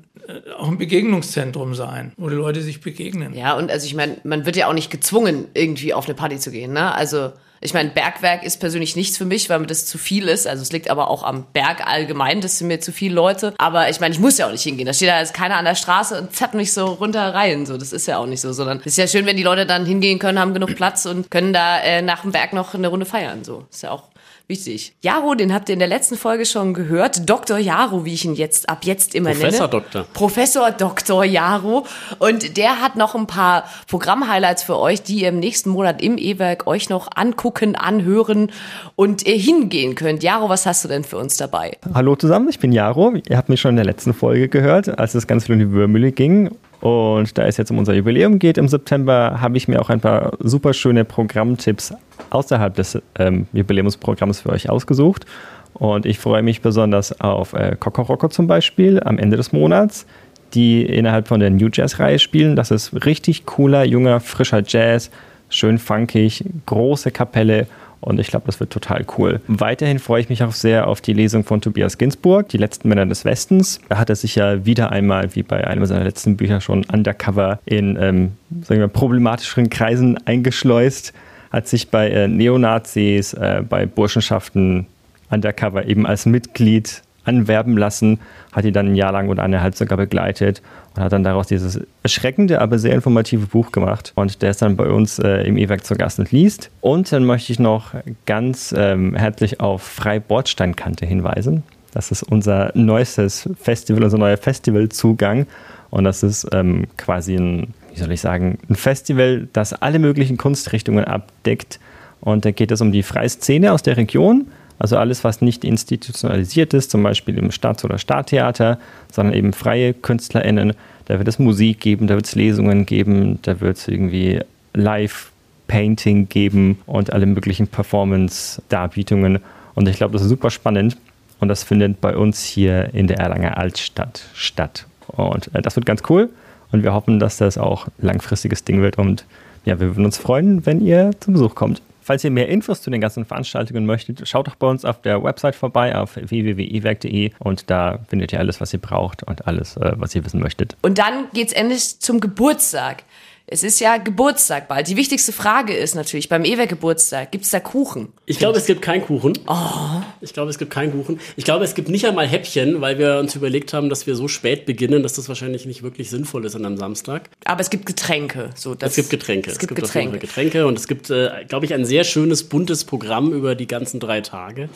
auch ein Begegnungszentrum sein, wo die Leute sich begegnen. Ja, und also ich meine, man wird ja auch nicht gezwungen, irgendwie auf eine Party zu gehen. Ne? Also Ich meine, Bergwerk ist persönlich nichts für mich, weil mir das zu viel ist. Also es liegt aber auch am Berg allgemein, das sind mir zu viele Leute. Aber ich meine, ich muss ja auch nicht hingehen. Da steht da jetzt keiner an der Straße und zappt mich so runter rein. So, das ist ja auch nicht so, sondern es ist ja schön, wenn die Leute dann hingehen können, haben genug Platz und können da äh, nach dem Berg noch eine Runde feiern. So, ist ja auch Wichtig. Jaro, den habt ihr in der letzten Folge schon gehört. Dr. Jaro, wie ich ihn jetzt ab jetzt immer Professor nenne. Doktor. Professor Dr. Jaro. Und der hat noch ein paar Programmhighlights für euch, die ihr im nächsten Monat im E-Werk euch noch angucken, anhören und ihr hingehen könnt. Jaro, was hast du denn für uns dabei? Hallo zusammen, ich bin Jaro. Ihr habt mich schon in der letzten Folge gehört, als es ganz viel um die Würmühle ging. Und da es jetzt um unser Jubiläum geht im September, habe ich mir auch ein paar super schöne Programmtipps außerhalb des ähm, Jubiläumsprogramms für euch ausgesucht. Und ich freue mich besonders auf äh, Kokoroko zum Beispiel am Ende des Monats, die innerhalb von der New Jazz-Reihe spielen. Das ist richtig cooler, junger, frischer Jazz, schön funkig, große Kapelle und ich glaube, das wird total cool. Weiterhin freue ich mich auch sehr auf die Lesung von Tobias Ginsburg, Die letzten Männer des Westens. Da hat er sich ja wieder einmal, wie bei einem seiner letzten Bücher, schon undercover in ähm, sagen wir, problematischeren Kreisen eingeschleust. Hat sich bei äh, Neonazis, äh, bei Burschenschaften undercover eben als Mitglied anwerben lassen, hat die dann ein Jahr lang oder eineinhalb sogar begleitet und hat dann daraus dieses erschreckende, aber sehr informative Buch gemacht. Und der ist dann bei uns äh, im E-Werk zu Gast und liest. Und dann möchte ich noch ganz ähm, herzlich auf Freibordsteinkante hinweisen. Das ist unser neuestes Festival, unser neuer Festivalzugang. Und das ist ähm, quasi ein, wie soll ich sagen, ein Festival, das alle möglichen Kunstrichtungen abdeckt. Und da geht es um die freie Szene aus der Region also alles, was nicht institutionalisiert ist, zum Beispiel im Stadt- oder Stadttheater, sondern eben freie KünstlerInnen. Da wird es Musik geben, da wird es Lesungen geben, da wird es irgendwie Live-Painting geben und alle möglichen Performance-Darbietungen. Und ich glaube, das ist super spannend. Und das findet bei uns hier in der Erlanger Altstadt statt. Und äh, das wird ganz cool. Und wir hoffen, dass das auch langfristiges Ding wird. Und ja, wir würden uns freuen, wenn ihr zum Besuch kommt. Falls ihr mehr Infos zu den ganzen Veranstaltungen möchtet, schaut doch bei uns auf der Website vorbei auf www.ewerk.de und da findet ihr alles, was ihr braucht und alles, äh, was ihr wissen möchtet. Und dann geht's endlich zum Geburtstag. Es ist ja Geburtstag bald. Die wichtigste Frage ist natürlich beim Ewer-Geburtstag, gibt es da Kuchen? Ich glaube, es gibt keinen Kuchen. Oh. Ich glaube, es gibt keinen Kuchen. Ich glaube, es gibt nicht einmal Häppchen, weil wir uns überlegt haben, dass wir so spät beginnen, dass das wahrscheinlich nicht wirklich sinnvoll ist an einem Samstag. Aber es gibt Getränke. So, es gibt Getränke. Es gibt, es gibt Getränke. Getränke und es gibt, äh, glaube ich, ein sehr schönes, buntes Programm über die ganzen drei Tage.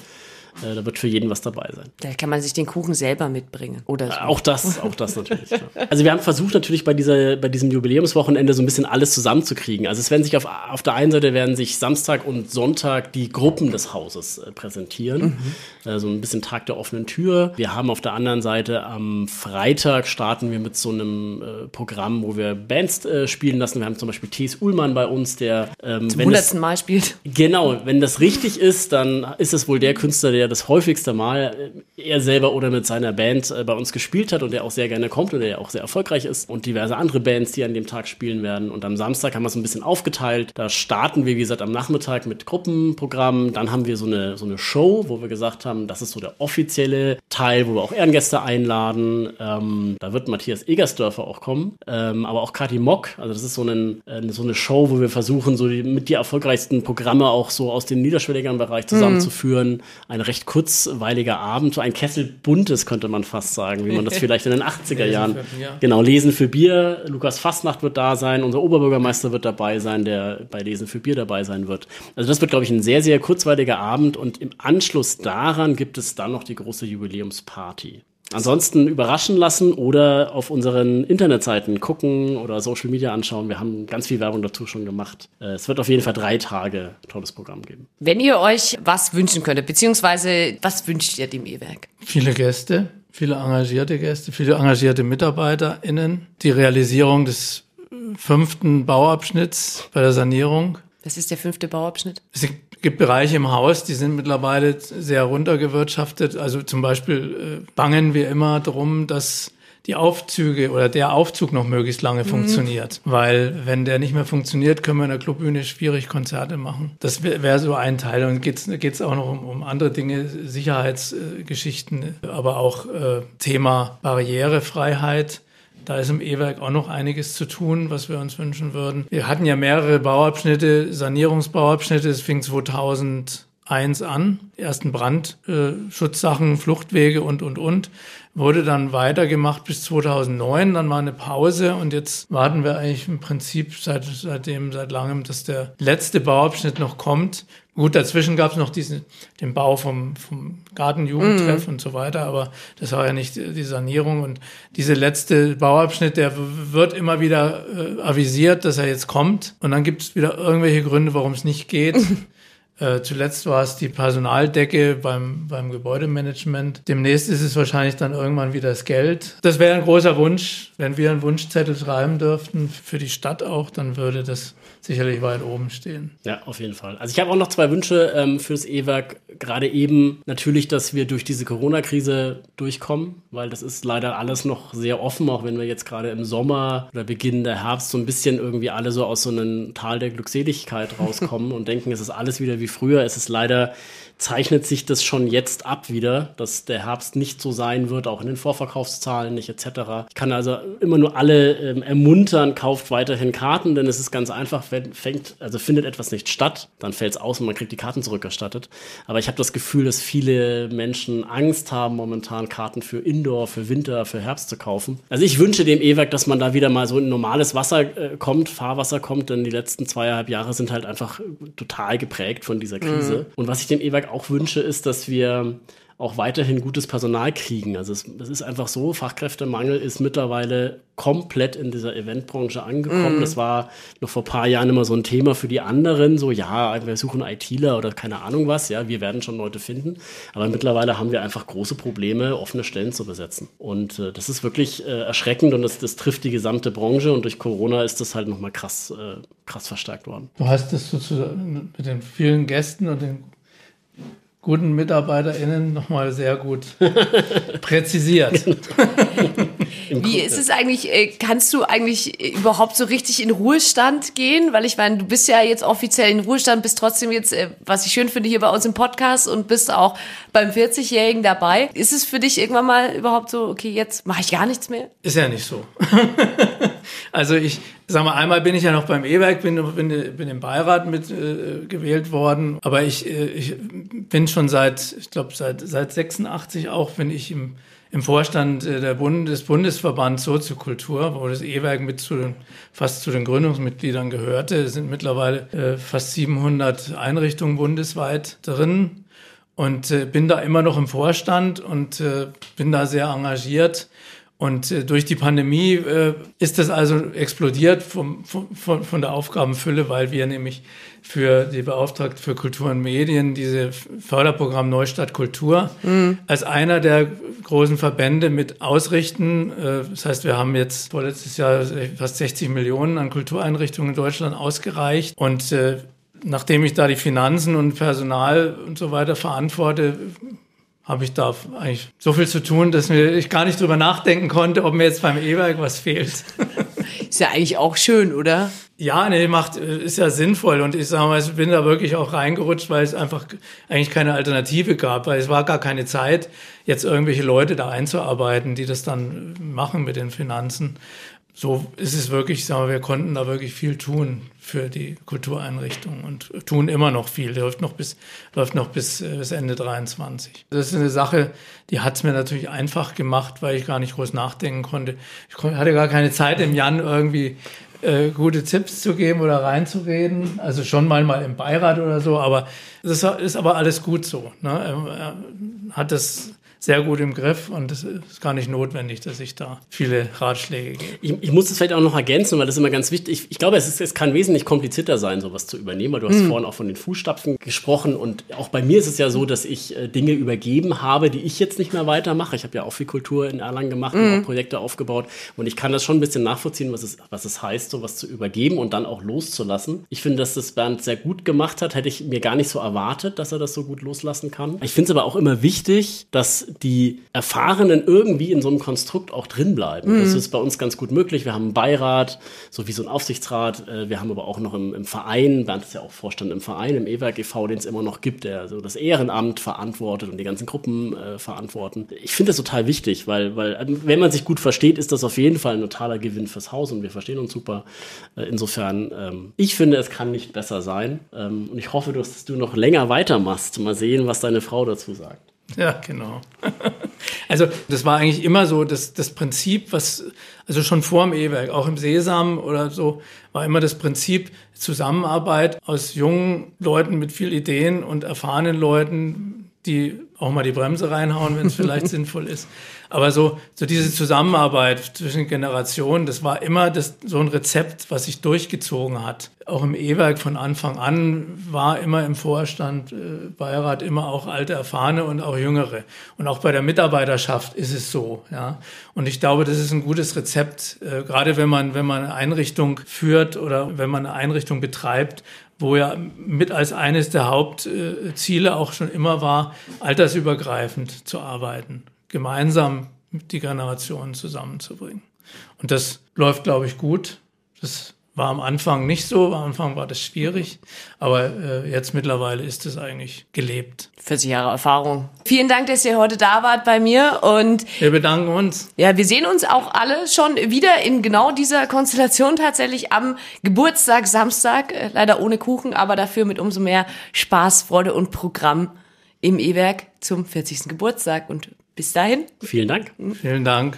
Äh, da wird für jeden was dabei sein. Da kann man sich den Kuchen selber mitbringen. Oder so. Äh, auch das, auch das natürlich. ja. Also wir haben versucht natürlich bei, dieser, bei diesem Jubiläumswochenende so ein bisschen alles zusammenzukriegen. Also es werden sich auf, auf der einen Seite werden sich Samstag und Sonntag die Gruppen des Hauses äh, präsentieren. Mhm. Äh, so ein bisschen Tag der offenen Tür. Wir haben auf der anderen Seite am Freitag starten wir mit so einem Programm, wo wir Bands spielen lassen. Wir haben zum Beispiel Thies Ullmann bei uns, der ähm, zum hundertsten Mal spielt. Genau, wenn das richtig ist, dann ist es wohl der Künstler, der das häufigste Mal äh, er selber oder mit seiner Band äh, bei uns gespielt hat und der auch sehr gerne kommt und der auch sehr erfolgreich ist und diverse andere Bands, die an dem Tag spielen werden. Und am Samstag haben wir es ein bisschen aufgeteilt. Da starten wir, wie gesagt, am Nachmittag mit Gruppenprogrammen. Dann haben wir so eine, so eine Show, wo wir gesagt haben, das ist so der offizielle Teil, wo wir auch Ehrengäste einladen. Ähm, da wird Matthias Egersdörfer auch kommen, ähm, aber auch Kati Mock. Also das ist so, einen, äh, so eine Show, wo wir versuchen, so die, mit die erfolgreichsten Programme auch so aus dem niederschwelligeren Bereich zusammenzuführen. Mhm. Eine recht kurzweiliger Abend, so ein Kessel buntes, könnte man fast sagen, wie man das vielleicht in den 80er Jahren. Genau, Lesen für Bier. Lukas Fastnacht wird da sein, unser Oberbürgermeister wird dabei sein, der bei Lesen für Bier dabei sein wird. Also das wird, glaube ich, ein sehr, sehr kurzweiliger Abend und im Anschluss daran gibt es dann noch die große Jubiläumsparty. Ansonsten überraschen lassen oder auf unseren Internetseiten gucken oder Social Media anschauen. Wir haben ganz viel Werbung dazu schon gemacht. Äh, es wird auf jeden Fall drei Tage tolles Programm geben. Wenn ihr euch was wünschen könntet, beziehungsweise was wünscht ihr dem E-Werk? Viele Gäste, viele engagierte Gäste, viele engagierte MitarbeiterInnen, die Realisierung des fünften Bauabschnitts bei der Sanierung. Das ist der fünfte Bauabschnitt? Es gibt Bereiche im Haus, die sind mittlerweile sehr runtergewirtschaftet. Also zum Beispiel äh, bangen wir immer darum, dass die Aufzüge oder der Aufzug noch möglichst lange mhm. funktioniert. Weil wenn der nicht mehr funktioniert, können wir in der Clubbühne schwierig Konzerte machen. Das wäre wär so ein Teil. Und geht es auch noch um, um, andere Dinge, Sicherheitsgeschichten, aber auch äh, Thema Barrierefreiheit Da ist im E-Werk auch noch einiges zu tun, was wir uns wünschen würden. Wir hatten ja mehrere Bauabschnitte, Sanierungsbauabschnitte. Es fing 2001 an. Ersten Brandschutzsachen, äh, Fluchtwege und, und, und. Wurde dann weitergemacht bis 2009. Dann war eine Pause und jetzt warten wir eigentlich im Prinzip seit, seitdem, seit langem, dass der letzte Bauabschnitt noch kommt. Gut, dazwischen gab es noch diesen, den Bau vom, vom Gartenjugendtreff mm. und so weiter, aber das war ja nicht die Sanierung. Und diese letzte Bauabschnitt, der wird immer wieder äh, avisiert, dass er jetzt kommt. Und dann gibt es wieder irgendwelche Gründe, warum es nicht geht. Äh, zuletzt war es die Personaldecke beim, beim Gebäudemanagement. Demnächst ist es wahrscheinlich dann irgendwann wieder das Geld. Das wäre ein großer Wunsch. Wenn wir einen Wunschzettel schreiben dürften, für die Stadt auch, dann würde das sicherlich weit oben stehen. Ja, auf jeden Fall. Also ich habe auch noch zwei Wünsche ähm, fürs E-Werk. Gerade eben natürlich, dass wir durch diese Corona-Krise durchkommen, weil das ist leider alles noch sehr offen, auch wenn wir jetzt gerade im Sommer oder Beginn der Herbst so ein bisschen irgendwie alle so aus so einem Tal der Glückseligkeit rauskommen und denken, es ist alles wieder wie früher. Es ist leider zeichnet sich das schon jetzt ab wieder, dass der Herbst nicht so sein wird, auch in den Vorverkaufszahlen nicht etc. Ich kann also immer nur alle ähm, ermuntern, kauft weiterhin Karten, denn es ist ganz einfach, wenn fängt, also findet etwas nicht statt, dann fällt es aus und man kriegt die Karten zurückerstattet. Aber ich habe das Gefühl, dass viele Menschen Angst haben, momentan Karten für Indoor, für Winter, für Herbst zu kaufen. Also ich wünsche dem E-Werk, dass man da wieder mal so in normales Wasser äh, kommt, Fahrwasser kommt, denn die letzten zweieinhalb Jahre sind halt einfach total geprägt von dieser Krise. Mhm. Und was ich dem E-Werk auch wünsche, ist, dass wir auch weiterhin gutes Personal kriegen. Also es, es, ist einfach so, Fachkräftemangel ist mittlerweile komplett in dieser Eventbranche angekommen. Mm. Das war noch vor ein paar Jahren immer so ein Thema für die anderen, so ja, wir suchen ITler oder keine Ahnung was, ja, wir werden schon Leute finden. Aber mittlerweile haben wir einfach große Probleme, offene Stellen zu besetzen. Und äh, das ist wirklich äh, erschreckend und das, das, trifft die gesamte Branche und durch Corona ist das halt nochmal krass, äh, krass verstärkt worden. Du hast das sozusagen mit den vielen Gästen und den guten MitarbeiterInnen nochmal sehr gut präzisiert. Wie ist es eigentlich, äh, kannst du eigentlich überhaupt so richtig in Ruhestand gehen? Weil ich meine, du bist ja jetzt offiziell in Ruhestand, bist trotzdem jetzt, äh, was ich schön finde, hier bei uns im Podcast und bist auch beim 40-Jährigen dabei. Ist es für dich irgendwann mal überhaupt so, okay, jetzt mache ich gar nichts mehr? Ist ja nicht so. also ich sag mal, einmal bin ich ja noch beim E-Werk, bin, bin, bin im Beirat mit äh, gewählt worden, aber ich, äh, ich bin schon seit, ich glaube, seit, seit 86 auch, bin ich im, im Vorstand äh, der Bund, des Bundesverbands Soziokultur, wo das E-Werk mit zu den, fast zu den Gründungsmitgliedern gehörte. Es sind mittlerweile äh, fast 700 Einrichtungen bundesweit drin und äh, bin da immer noch im Vorstand und äh, bin da sehr engagiert. Und äh, durch die Pandemie äh, ist das also explodiert vom, von, von der Aufgabenfülle, weil wir nämlich für die Beauftragte für Kultur und Medien diese Förderprogramm Neustadt Kultur mhm. als einer der großen Verbände mit ausrichten. Äh, das heißt, wir haben jetzt vorletztes Jahr fast 60 Millionen an Kultureinrichtungen in Deutschland ausgereicht und äh, nachdem ich da die Finanzen und Personal und so weiter verantworte, habe ich da eigentlich so viel zu tun, dass mir ich gar nicht drüber nachdenken konnte, ob mir jetzt beim E-Werk was fehlt. Ist ja eigentlich auch schön, oder? Ja, nee, macht, ist ja sinnvoll. Und ich sage mal, ich bin da wirklich auch reingerutscht, weil es einfach eigentlich keine Alternative gab, weil es war gar keine Zeit, jetzt irgendwelche Leute da einzuarbeiten, die das dann machen mit den Finanzen so ist es wirklich, sagen wir, wir konnten da wirklich viel tun für die Kultureinrichtung und tun immer noch viel. Läuft noch bis, läuft noch bis, äh, bis Ende 23. Das ist eine Sache, die hat es mir natürlich einfach gemacht, weil ich gar nicht groß nachdenken konnte. Ich hatte gar keine Zeit im Jan irgendwie äh, gute Tipps zu geben oder reinzureden. Also schon mal mal im Beirat oder so, aber das ist aber alles gut so. Ne? Er hat das sehr gut im Griff und es ist gar nicht notwendig, dass ich da viele Ratschläge gebe. Ich, ich muss das vielleicht auch noch ergänzen, weil das ist immer ganz wichtig. Ich, ich glaube, es, ist, es kann wesentlich komplizierter sein, sowas zu übernehmen, weil du hast mhm. vorhin auch von den Fußstapfen gesprochen und auch bei mir ist es ja so, dass ich äh, Dinge übergeben habe, die ich jetzt nicht mehr weitermache. Ich habe ja auch viel Kultur in Erlangen gemacht mhm. und hm. auch Projekte aufgebaut und ich kann das schon ein bisschen nachvollziehen, was es, was es heißt, sowas zu übergeben und dann auch loszulassen. Ich finde, dass das Bernd sehr gut gemacht hat, hätte ich mir gar nicht so erwartet, dass er das so gut loslassen kann. Ich finde es aber auch immer wichtig, dass die Erfahrenen irgendwie in so einem Konstrukt auch drin bleiben. Mhm. Das ist bei uns ganz gut möglich. Wir haben einen Beirat, so wie so ein Aufsichtsrat. Äh, wir haben aber auch noch im, im Verein, Bernd ist ja auch Vorstand im Verein, im E-Werk e.V., den es immer noch gibt, der so das Ehrenamt verantwortet und die ganzen Gruppen äh, verantworten. Ich finde das total wichtig, weil, weil äh, wenn man sich gut versteht, ist das auf jeden Fall ein totaler Gewinn fürs Haus und wir verstehen uns super. Äh, insofern, ähm, ich finde, es kann nicht besser sein. Ähm, und ich hoffe, dass du noch länger weitermachst. Mal sehen, was deine Frau dazu sagt. Ja, genau. Also das war eigentlich immer so das, das Prinzip, was, also schon vor dem E-Werk, auch im Sesam oder so, war immer das Prinzip Zusammenarbeit aus jungen Leuten mit viel Ideen und erfahrenen Leuten, die auch mal die Bremse reinhauen, wenn es vielleicht sinnvoll ist. Aber so, so diese Zusammenarbeit zwischen Generationen, das war immer das, so ein Rezept, was sich durchgezogen hat. Auch im E-Werk von Anfang an war immer im Vorstand, äh, Beirat immer auch alte, erfahrene und auch jüngere. Und auch bei der Mitarbeiterschaft ist es so, ja. Und ich glaube, das ist ein gutes Rezept, äh, gerade wenn man, wenn man eine Einrichtung führt oder wenn man eine Einrichtung betreibt, wo ja mit als eines der Hauptziele auch schon immer war, altersübergreifend zu arbeiten, gemeinsam die Generationen zusammenzubringen. Und das läuft, glaube ich, gut. Das war am Anfang nicht so, am Anfang war das schwierig, aber äh, jetzt mittlerweile ist es eigentlich gelebt. 40 Jahre Erfahrung. Vielen Dank, dass ihr heute da wart bei mir und wir bedanken uns. Ja, wir sehen uns auch alle schon wieder in genau dieser Konstellation tatsächlich am Geburtstag, Samstag, äh, leider ohne Kuchen, aber dafür mit umso mehr Spaß, Freude und Programm im E-Werk zum 40. Geburtstag und bis dahin. Vielen Dank. Vielen Dank.